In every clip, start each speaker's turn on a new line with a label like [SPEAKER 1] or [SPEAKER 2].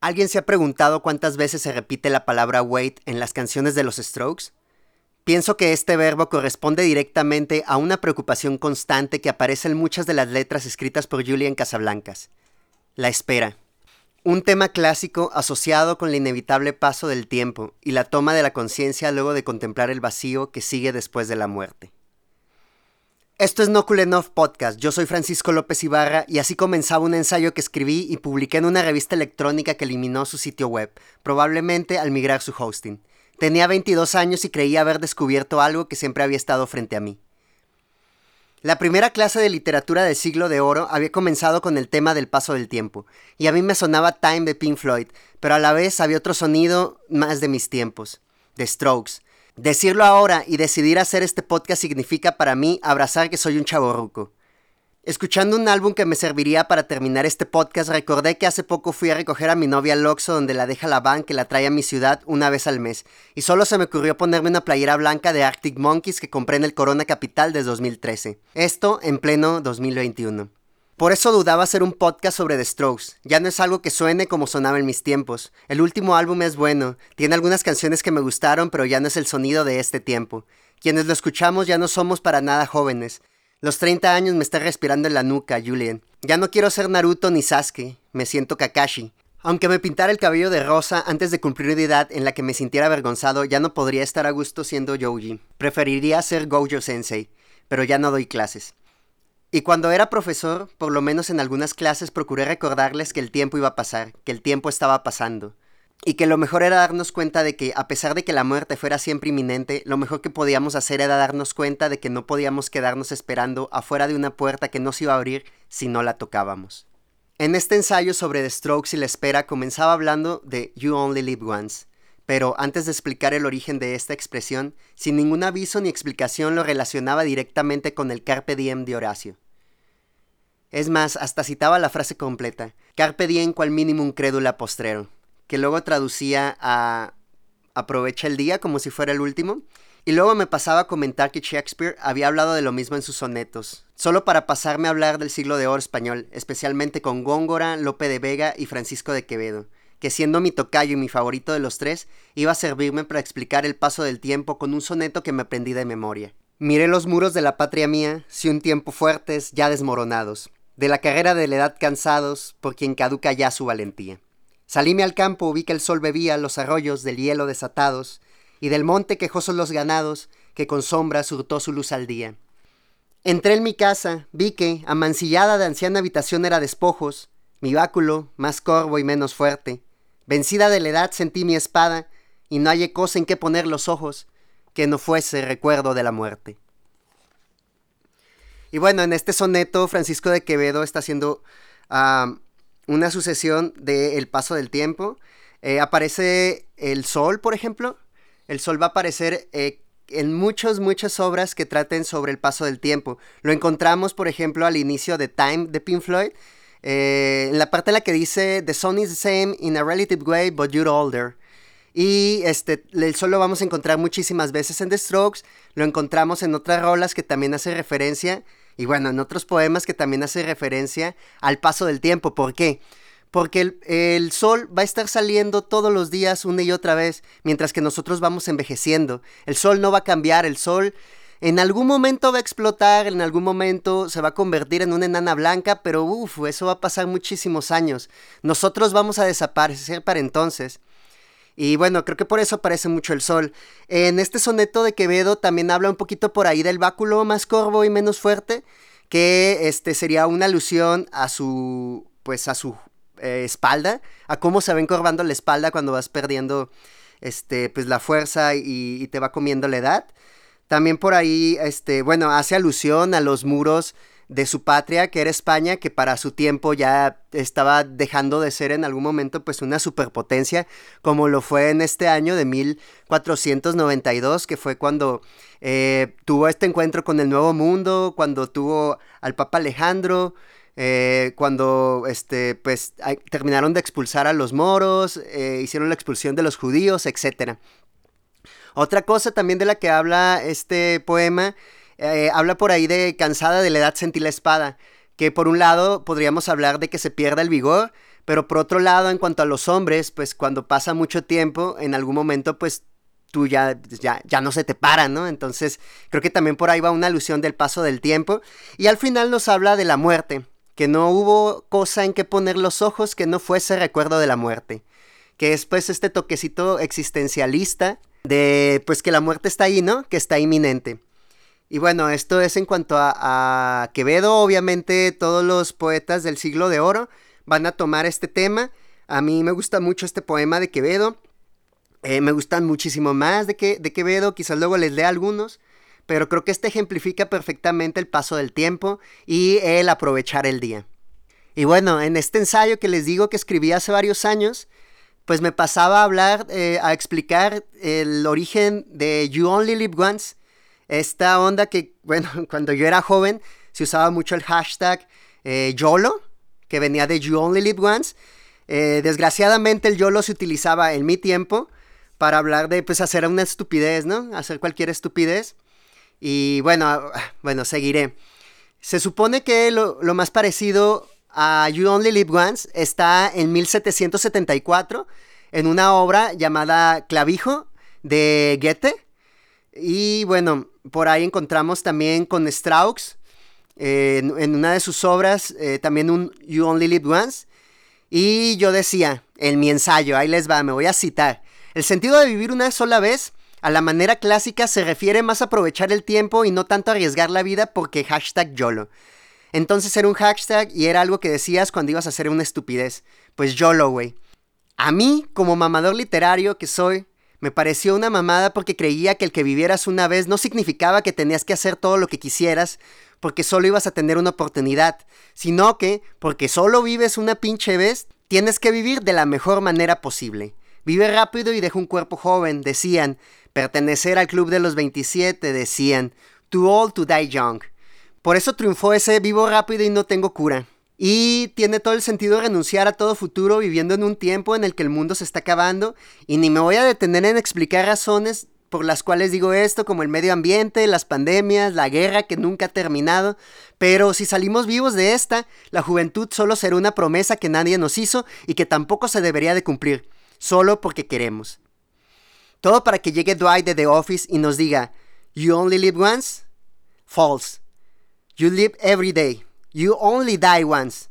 [SPEAKER 1] ¿Alguien se ha preguntado cuántas veces se repite la palabra wait en las canciones de los Strokes? Pienso que este verbo corresponde directamente a una preocupación constante que aparece en muchas de las letras escritas por Julian Casablancas. La espera. Un tema clásico asociado con el inevitable paso del tiempo y la toma de la conciencia luego de contemplar el vacío que sigue después de la muerte. Esto es No Cool Enough Podcast. Yo soy Francisco López Ibarra y así comenzaba un ensayo que escribí y publiqué en una revista electrónica que eliminó su sitio web, probablemente al migrar su hosting. Tenía 22 años y creía haber descubierto algo que siempre había estado frente a mí. La primera clase de literatura del siglo de oro había comenzado con el tema del paso del tiempo, y a mí me sonaba Time de Pink Floyd, pero a la vez había otro sonido más de mis tiempos, The Strokes, Decirlo ahora y decidir hacer este podcast significa para mí abrazar que soy un chaborruco. Escuchando un álbum que me serviría para terminar este podcast, recordé que hace poco fui a recoger a mi novia al donde la deja la van que la trae a mi ciudad una vez al mes, y solo se me ocurrió ponerme una playera blanca de Arctic Monkeys que compré en el Corona Capital de 2013. Esto en pleno 2021. Por eso dudaba hacer un podcast sobre The Strokes. Ya no es algo que suene como sonaba en mis tiempos. El último álbum es bueno, tiene algunas canciones que me gustaron, pero ya no es el sonido de este tiempo. Quienes lo escuchamos ya no somos para nada jóvenes. Los 30 años me está respirando en la nuca, Julian. Ya no quiero ser Naruto ni Sasuke, me siento Kakashi. Aunque me pintara el cabello de rosa antes de cumplir una edad en la que me sintiera avergonzado, ya no podría estar a gusto siendo Yoji. Preferiría ser Gojo Sensei, pero ya no doy clases. Y cuando era profesor, por lo menos en algunas clases, procuré recordarles que el tiempo iba a pasar, que el tiempo estaba pasando. Y que lo mejor era darnos cuenta de que, a pesar de que la muerte fuera siempre inminente, lo mejor que podíamos hacer era darnos cuenta de que no podíamos quedarnos esperando afuera de una puerta que no se iba a abrir si no la tocábamos. En este ensayo sobre The Strokes y la espera comenzaba hablando de You Only Live Once, pero antes de explicar el origen de esta expresión, sin ningún aviso ni explicación lo relacionaba directamente con el Carpe Diem de Horacio. Es más, hasta citaba la frase completa, Carpe Diem cual minimum credula postrero, que luego traducía a aprovecha el día como si fuera el último, y luego me pasaba a comentar que Shakespeare había hablado de lo mismo en sus sonetos, solo para pasarme a hablar del siglo de oro español, especialmente con Góngora, Lope de Vega y Francisco de Quevedo que siendo mi tocayo y mi favorito de los tres, iba a servirme para explicar el paso del tiempo con un soneto que me aprendí de memoria. Miré los muros de la patria mía, si un tiempo fuertes, ya desmoronados, de la carrera de la edad cansados, por quien caduca ya su valentía. Salíme al campo, vi que el sol bebía los arroyos del hielo desatados, y del monte quejosos los ganados, que con sombra surtó su luz al día. Entré en mi casa, vi que, amancillada de anciana habitación era despojos, mi báculo, más corvo y menos fuerte, Vencida de la edad sentí mi espada, y no hallé cosa en que poner los ojos que no fuese recuerdo de la muerte. Y bueno, en este soneto Francisco de Quevedo está haciendo una sucesión del paso del tiempo. Eh, aparece el sol, por ejemplo. El sol va a aparecer eh, en muchas, muchas obras que traten sobre el paso del tiempo. Lo encontramos, por ejemplo, al inicio de Time de Pink Floyd, eh, la parte en la que dice The sun is the same in a relative way, but you're older. Y este, el sol lo vamos a encontrar muchísimas veces en The Strokes, lo encontramos en otras rolas que también hace referencia, y bueno, en otros poemas que también hace referencia al paso del tiempo. ¿Por qué? Porque el, el, sol va a estar saliendo todos los días una y otra vez, mientras que nosotros vamos envejeciendo. El sol no va a cambiar, el sol en algún momento va a explotar, en algún momento se va a convertir en una enana blanca, pero uff, eso va a pasar muchísimos años. Nosotros vamos a desaparecer para entonces. Y bueno, creo que por eso aparece mucho el sol. En este soneto de Quevedo también habla un poquito por ahí del báculo más corvo y menos fuerte, que este sería una alusión a su pues a su eh, espalda, a cómo se va encorvando la espalda cuando vas perdiendo este pues la fuerza y te va comiendo la edad. También por ahí, este, bueno, hace alusión a los muros de su patria, que era España, que para su tiempo ya estaba dejando de ser en algún momento pues una superpotencia, como lo fue en este año de 1492, que fue cuando eh, tuvo este encuentro con el Nuevo Mundo, cuando tuvo al Papa Alejandro, eh, cuando este, pues, terminaron de expulsar a los moros, eh, hicieron la expulsión de los judíos, etcétera. Otra cosa también de la que habla este poema, eh, habla por ahí de cansada de la edad sentí la espada, que por un lado podríamos hablar de que se pierda el vigor, Pero por otro lado, en cuanto a los hombres, pues cuando pasa mucho tiempo, en algún momento, pues tú ya, ya, ya no se te para, ¿no? Entonces, creo que también por ahí va una alusión del paso del tiempo. Y al final nos habla de la muerte, que no hubo cosa en que poner los ojos que no fuese recuerdo de la muerte. Que es pues este toquecito existencialista de pues que la muerte está ahí, ¿no? Que está inminente. Y bueno, esto es en cuanto a, Quevedo, obviamente todos los poetas del siglo de oro van a tomar este tema. A mí me gusta mucho este poema de Quevedo. Eh, me gustan muchísimo más de, que, de Quevedo, quizás luego les lea algunos, pero creo que este ejemplifica perfectamente el paso del tiempo y el aprovechar el día. Y bueno, en este ensayo que les digo que escribí hace varios años, pues me pasaba a hablar, eh, a explicar el origen de You Only Live Once, esta onda que, bueno, cuando yo era joven se usaba mucho el hashtag eh, YOLO, que venía de You Only Live Once. Eh, desgraciadamente el YOLO se utilizaba en mi tiempo para hablar de, pues, hacer una estupidez, ¿no? Hacer cualquier estupidez. Y bueno, bueno, seguiré. Se supone que lo más parecido a You Only Live Once está en 1774 en una obra llamada Clavijo de Goethe. Y bueno, por ahí encontramos también con Strauss, eh, en, una de sus obras, eh, también un You Only Live Once. Y yo decía, en mi ensayo, ahí les va, me voy a citar. El sentido de vivir una sola vez, a la manera clásica, se refiere más a aprovechar el tiempo y no tanto a arriesgar la vida porque hashtag YOLO. Entonces era un hashtag y era algo que decías cuando ibas a hacer una estupidez. Pues YOLO, güey. A mí, como mamador literario que soy, me pareció una mamada porque creía que el que vivieras una vez no significaba que tenías que hacer todo lo que quisieras porque solo ibas a tener una oportunidad, sino que, porque solo vives una pinche vez, tienes que vivir de la mejor manera posible. Vive rápido y deja un cuerpo joven, decían. Pertenecer al club de los 27, decían. Too old to die young. Por eso triunfó ese vivo rápido y no tengo cura. Y tiene todo el sentido renunciar a todo futuro viviendo en un tiempo en el que el mundo se está acabando. Y ni me voy a detener en explicar razones por las cuales digo esto, como el medio ambiente, las pandemias, la guerra que nunca ha terminado. Pero si salimos vivos de esta, la juventud solo será una promesa que nadie nos hizo y que tampoco se debería de cumplir, solo porque queremos. Todo para que llegue Dwight de The Office y nos diga, You only live once? False. You live every day. You only die once.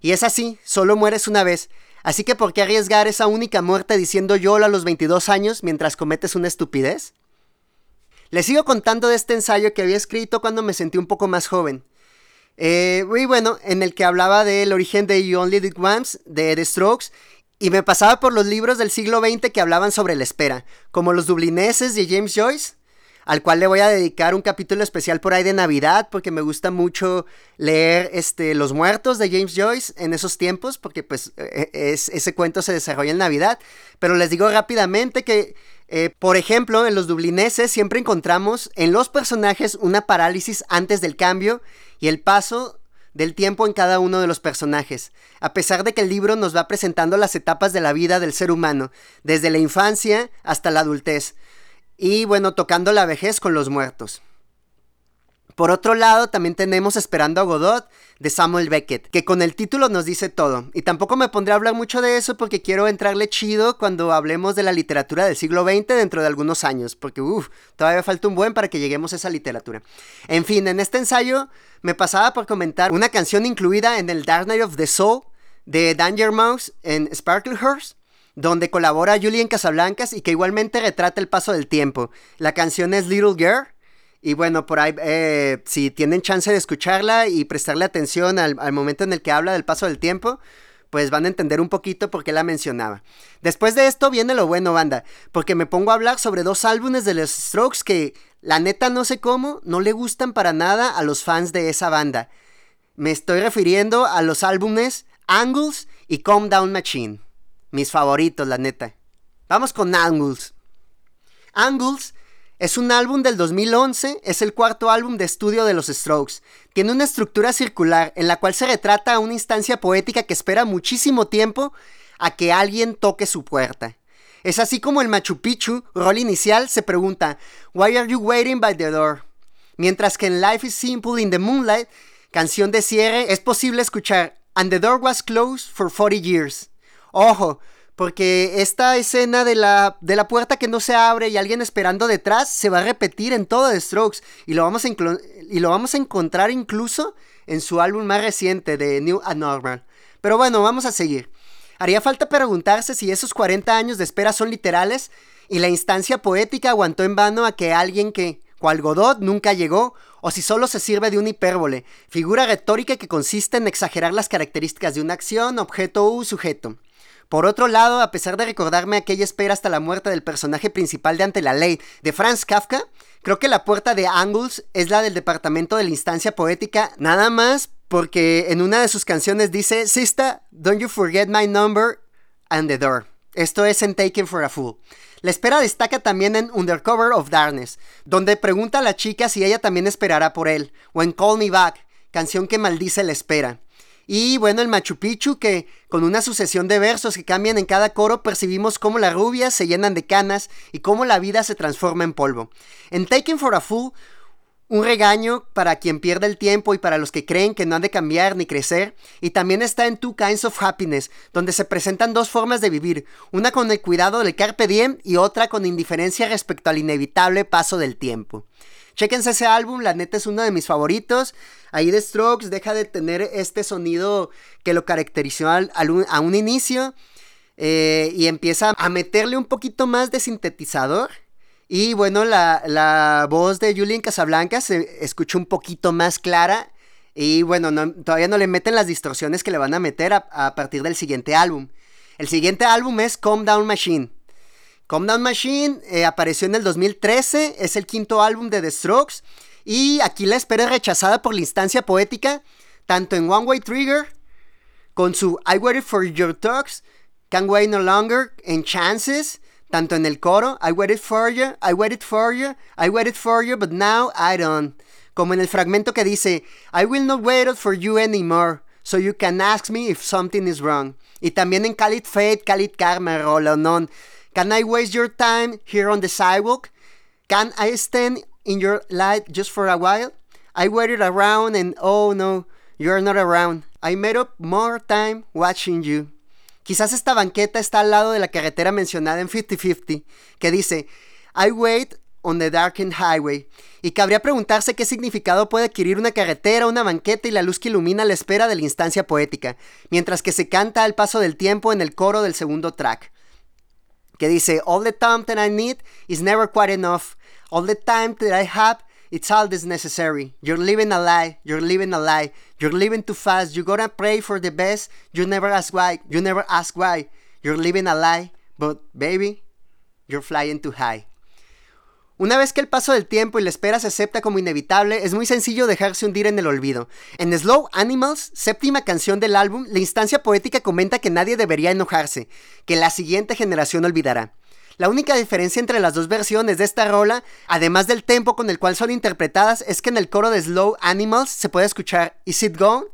[SPEAKER 1] Y es así, solo mueres una vez. Así que ¿por qué arriesgar esa única muerte diciendo YOLO a los 22 años mientras cometes una estupidez? Les sigo contando de este ensayo que había escrito cuando me sentí un poco más joven. Eh, y bueno, en el que hablaba del origen de You Only Live Once, de The Strokes, y me pasaba por los libros del siglo XX que hablaban sobre la espera, como los dublineses de James Joyce, al cual le voy a dedicar un capítulo especial por ahí de Navidad, porque me gusta mucho leer este, Los Muertos de James Joyce en esos tiempos, porque pues e, e, es, ese cuento se desarrolla en Navidad. Pero les digo rápidamente que, eh, por ejemplo, en los dublineses siempre encontramos en los personajes una parálisis antes del cambio y el paso del tiempo en cada uno de los personajes, a pesar de que el libro nos va presentando las etapas de la vida del ser humano, desde la infancia hasta la adultez. Y bueno, tocando la vejez con los muertos. Por otro lado, también tenemos Esperando a Godot de Samuel Beckett, que con el título nos dice todo. Y tampoco me pondré a hablar mucho de eso porque quiero entrarle chido cuando hablemos de la literatura del siglo XX dentro de algunos años, porque uff, todavía falta un buen para que lleguemos a esa literatura. En fin, en este ensayo me pasaba por comentar una canción incluida en el Dark Night of the Soul de Danger Mouse en Sparklehurst donde colabora Julian Casablancas y que igualmente retrata el paso del tiempo. La canción es Little Girl. Y bueno, por ahí, eh, si tienen chance de escucharla y prestarle atención al, momento en el que habla del paso del tiempo, pues van a entender un poquito por qué la mencionaba. Después de esto viene lo bueno, banda, porque me pongo a hablar sobre dos álbumes de los Strokes que, la neta, no sé cómo, no le gustan para nada a los fans de esa banda. Me estoy refiriendo a los álbumes Angles y Calm Down Machine. Mis favoritos, la neta. Vamos con Angles. Angles es un álbum del 2011, es el cuarto álbum de estudio de los Strokes. Tiene una estructura circular en la cual se retrata una instancia poética que espera muchísimo tiempo a que alguien toque su puerta. Es así como el Machu Picchu, rol inicial, se pregunta, Why are you waiting by the door? Mientras que en Life is Simple in the Moonlight, canción de cierre, es posible escuchar And the door was closed for 40 years. Ojo, porque esta escena de la, de la puerta que no se abre y alguien esperando detrás se va a repetir en todo The Strokes y lo vamos a, y lo vamos a encontrar incluso en su álbum más reciente de New Abnormal. Pero bueno, vamos a seguir. Haría falta preguntarse si esos 40 años de espera son literales y la instancia poética aguantó en vano a que alguien que, cual Godot, nunca llegó, o si solo se sirve de una hipérbole, figura retórica que consiste en exagerar las características de una acción, objeto u sujeto. Por otro lado, a pesar de recordarme aquella espera hasta la muerte del personaje principal de Ante la Ley de Franz Kafka, creo que la puerta de Angles es la del departamento de la instancia poética, nada más porque en una de sus canciones dice, Sista, don't you forget my number and the door. Esto es en Taken for a Fool. La espera destaca también en Undercover of Darkness, donde pregunta a la chica si ella también esperará por él, o en Call Me Back, canción que maldice la espera. Y bueno, el Machu Picchu, que con una sucesión de versos que cambian en cada coro, percibimos cómo las rubias se llenan de canas y cómo la vida se transforma en polvo. En Taken for a Fool, un regaño para quien pierde el tiempo y para los que creen que no han de cambiar ni crecer. Y también está en Two Kinds of Happiness, donde se presentan dos formas de vivir, una con el cuidado del carpe diem y otra con indiferencia respecto al inevitable paso del tiempo. Chequense ese álbum, la neta es uno de mis favoritos. Ahí The Strokes deja de tener este sonido que lo caracterizó al, a un inicio eh, y empieza a meterle un poquito más de sintetizador y bueno, la, voz de Julian Casablanca se escucha un poquito más clara. Y bueno, todavía no le meten las distorsiones que le van a meter a, partir del siguiente álbum. El siguiente álbum es Calm Down Machine. Down Machine eh, apareció en el 2013, es el quinto álbum de The Strokes. Y aquí la espera es rechazada por la instancia poética, tanto en One Way Trigger, con su I Waited for Your Talks, Can't Wait No Longer, en Chances, tanto en el coro, I waited for you, I waited for you, I waited for you, but now I don't. Como en el fragmento que dice, I will not wait for you anymore, so you can ask me if something is wrong. Y también en Khalid Fate, Khalid Karma, Rolonon. Can I waste your time here on the sidewalk? Can I stand in your light just for a while? I waited around and oh no, you're not around. I made up more time watching you. Quizás esta banqueta está al lado de la carretera mencionada en 50-50, que dice, I wait on the darkened highway, y cabría preguntarse qué significado puede adquirir una carretera, una banqueta y la luz que ilumina la espera de la instancia poética, mientras que se canta al paso del tiempo en el coro del segundo track, que dice, All the time that I need is never quite enough, all the time that I have It's all this necessary. You're living a lie. You're living a lie. You're living too fast. You gotta pray for the best. You never ask why. You never ask why. You're living a lie. But baby, you're flying too high. Una vez que el paso del tiempo y la espera se acepta como inevitable, es muy sencillo dejarse hundir en el olvido. En Slow Animals, séptima canción del álbum, la instancia poética comenta que nadie debería enojarse, que la siguiente generación olvidará. La única diferencia entre las dos versiones de esta rola, además del tempo con el cual son interpretadas, es que en el coro de Slow Animals se puede escuchar Is it gone?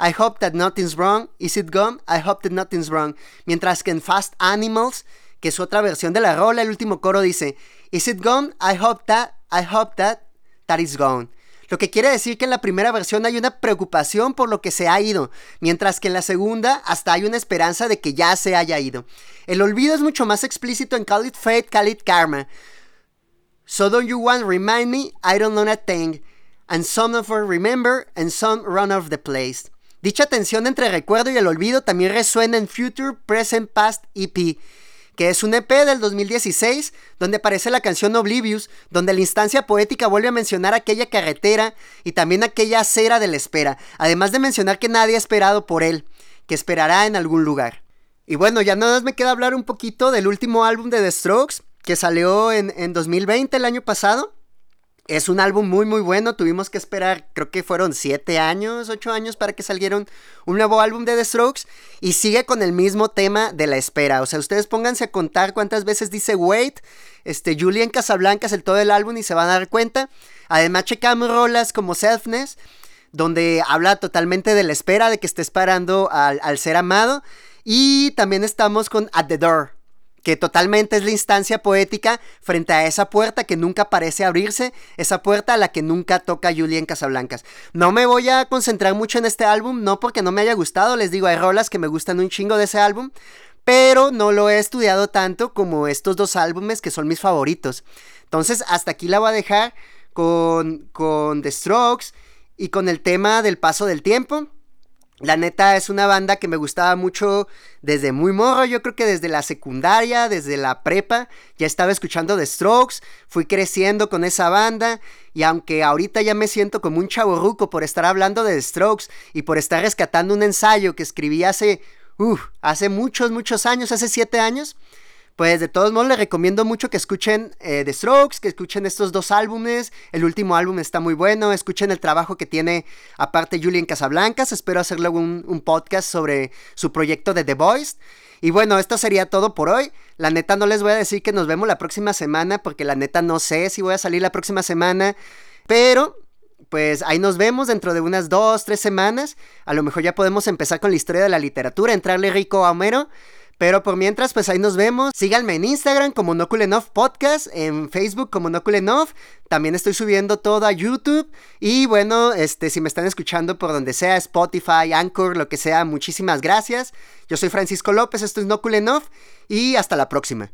[SPEAKER 1] I hope that nothing's wrong. Is it gone? I hope that nothing's wrong. Mientras que en Fast Animals, que es otra versión de la rola, el último coro dice Is it gone? I hope that, I hope that, that is gone. Lo que quiere decir que en la primera versión hay una preocupación por lo que se ha ido, mientras que en la segunda hasta hay una esperanza de que ya se haya ido. El olvido es mucho más explícito en Call It Fate, Call It Karma. So don't you want remind me? I don't know a thing. And some of us remember and some run off the place. Dicha tensión entre recuerdo y el olvido también resuena en Future, Present, Past EP que es un EP del 2016 donde aparece la canción Oblivious, donde la instancia poética vuelve a mencionar aquella carretera y también aquella acera de la espera, además de mencionar que nadie ha esperado por él, que esperará en algún lugar. Y bueno, ya nada más me queda hablar un poquito del último álbum de The Strokes, que salió en, en 2020, el año pasado, es un álbum muy muy bueno, tuvimos que esperar, creo que fueron 7 años, 8 años para que saliera un, nuevo álbum de The Strokes y sigue con el mismo tema de la espera. O sea, ustedes pónganse a contar cuántas veces dice wait, este, Julian Casablancas el todo el álbum y se van a dar cuenta. Además checamos rolas como Selfness, donde habla totalmente de la espera, de que esté esperando al, al ser amado. Y también estamos con At the Door, que totalmente es la instancia poética frente a esa puerta que nunca parece abrirse, esa puerta a la que nunca toca Julia Casablancas. No me voy a concentrar mucho en este álbum, no porque no me haya gustado, les digo, hay rolas que me gustan un chingo de ese álbum, pero no lo he estudiado tanto como estos dos álbumes que son mis favoritos. Entonces, hasta aquí la voy a dejar con, con The Strokes y con el tema del paso del tiempo. La neta es una banda que me gustaba mucho desde muy morro, yo creo que desde la secundaria, desde la prepa, ya estaba escuchando The Strokes, fui creciendo con esa banda y aunque ahorita ya me siento como un chaborruco por estar hablando de The Strokes y por estar rescatando un ensayo que escribí hace, hace muchos, muchos años, hace siete años, pues de todos modos les recomiendo mucho que escuchen eh, The Strokes, que escuchen estos dos álbumes. El último álbum está muy bueno. Escuchen el trabajo que tiene aparte Julian Casablancas. Espero hacer luego un, un podcast sobre su proyecto de The Voice. Y bueno, esto sería todo por hoy. La neta no les voy a decir que nos vemos la próxima semana porque la neta no sé si voy a salir la próxima semana. Pero pues ahí nos vemos dentro de unas dos, tres semanas. A lo mejor ya podemos empezar con la historia de la literatura, entrarle rico a Homero. Pero por mientras, pues ahí nos vemos. Síganme en Instagram como Nokulenov Podcast, en Facebook como Nokulenov. También estoy subiendo todo a YouTube. Y bueno, este, si me están escuchando por donde sea, Spotify, Anchor, lo que sea, muchísimas gracias. Yo soy Francisco López, esto es Nokulenov y hasta la próxima.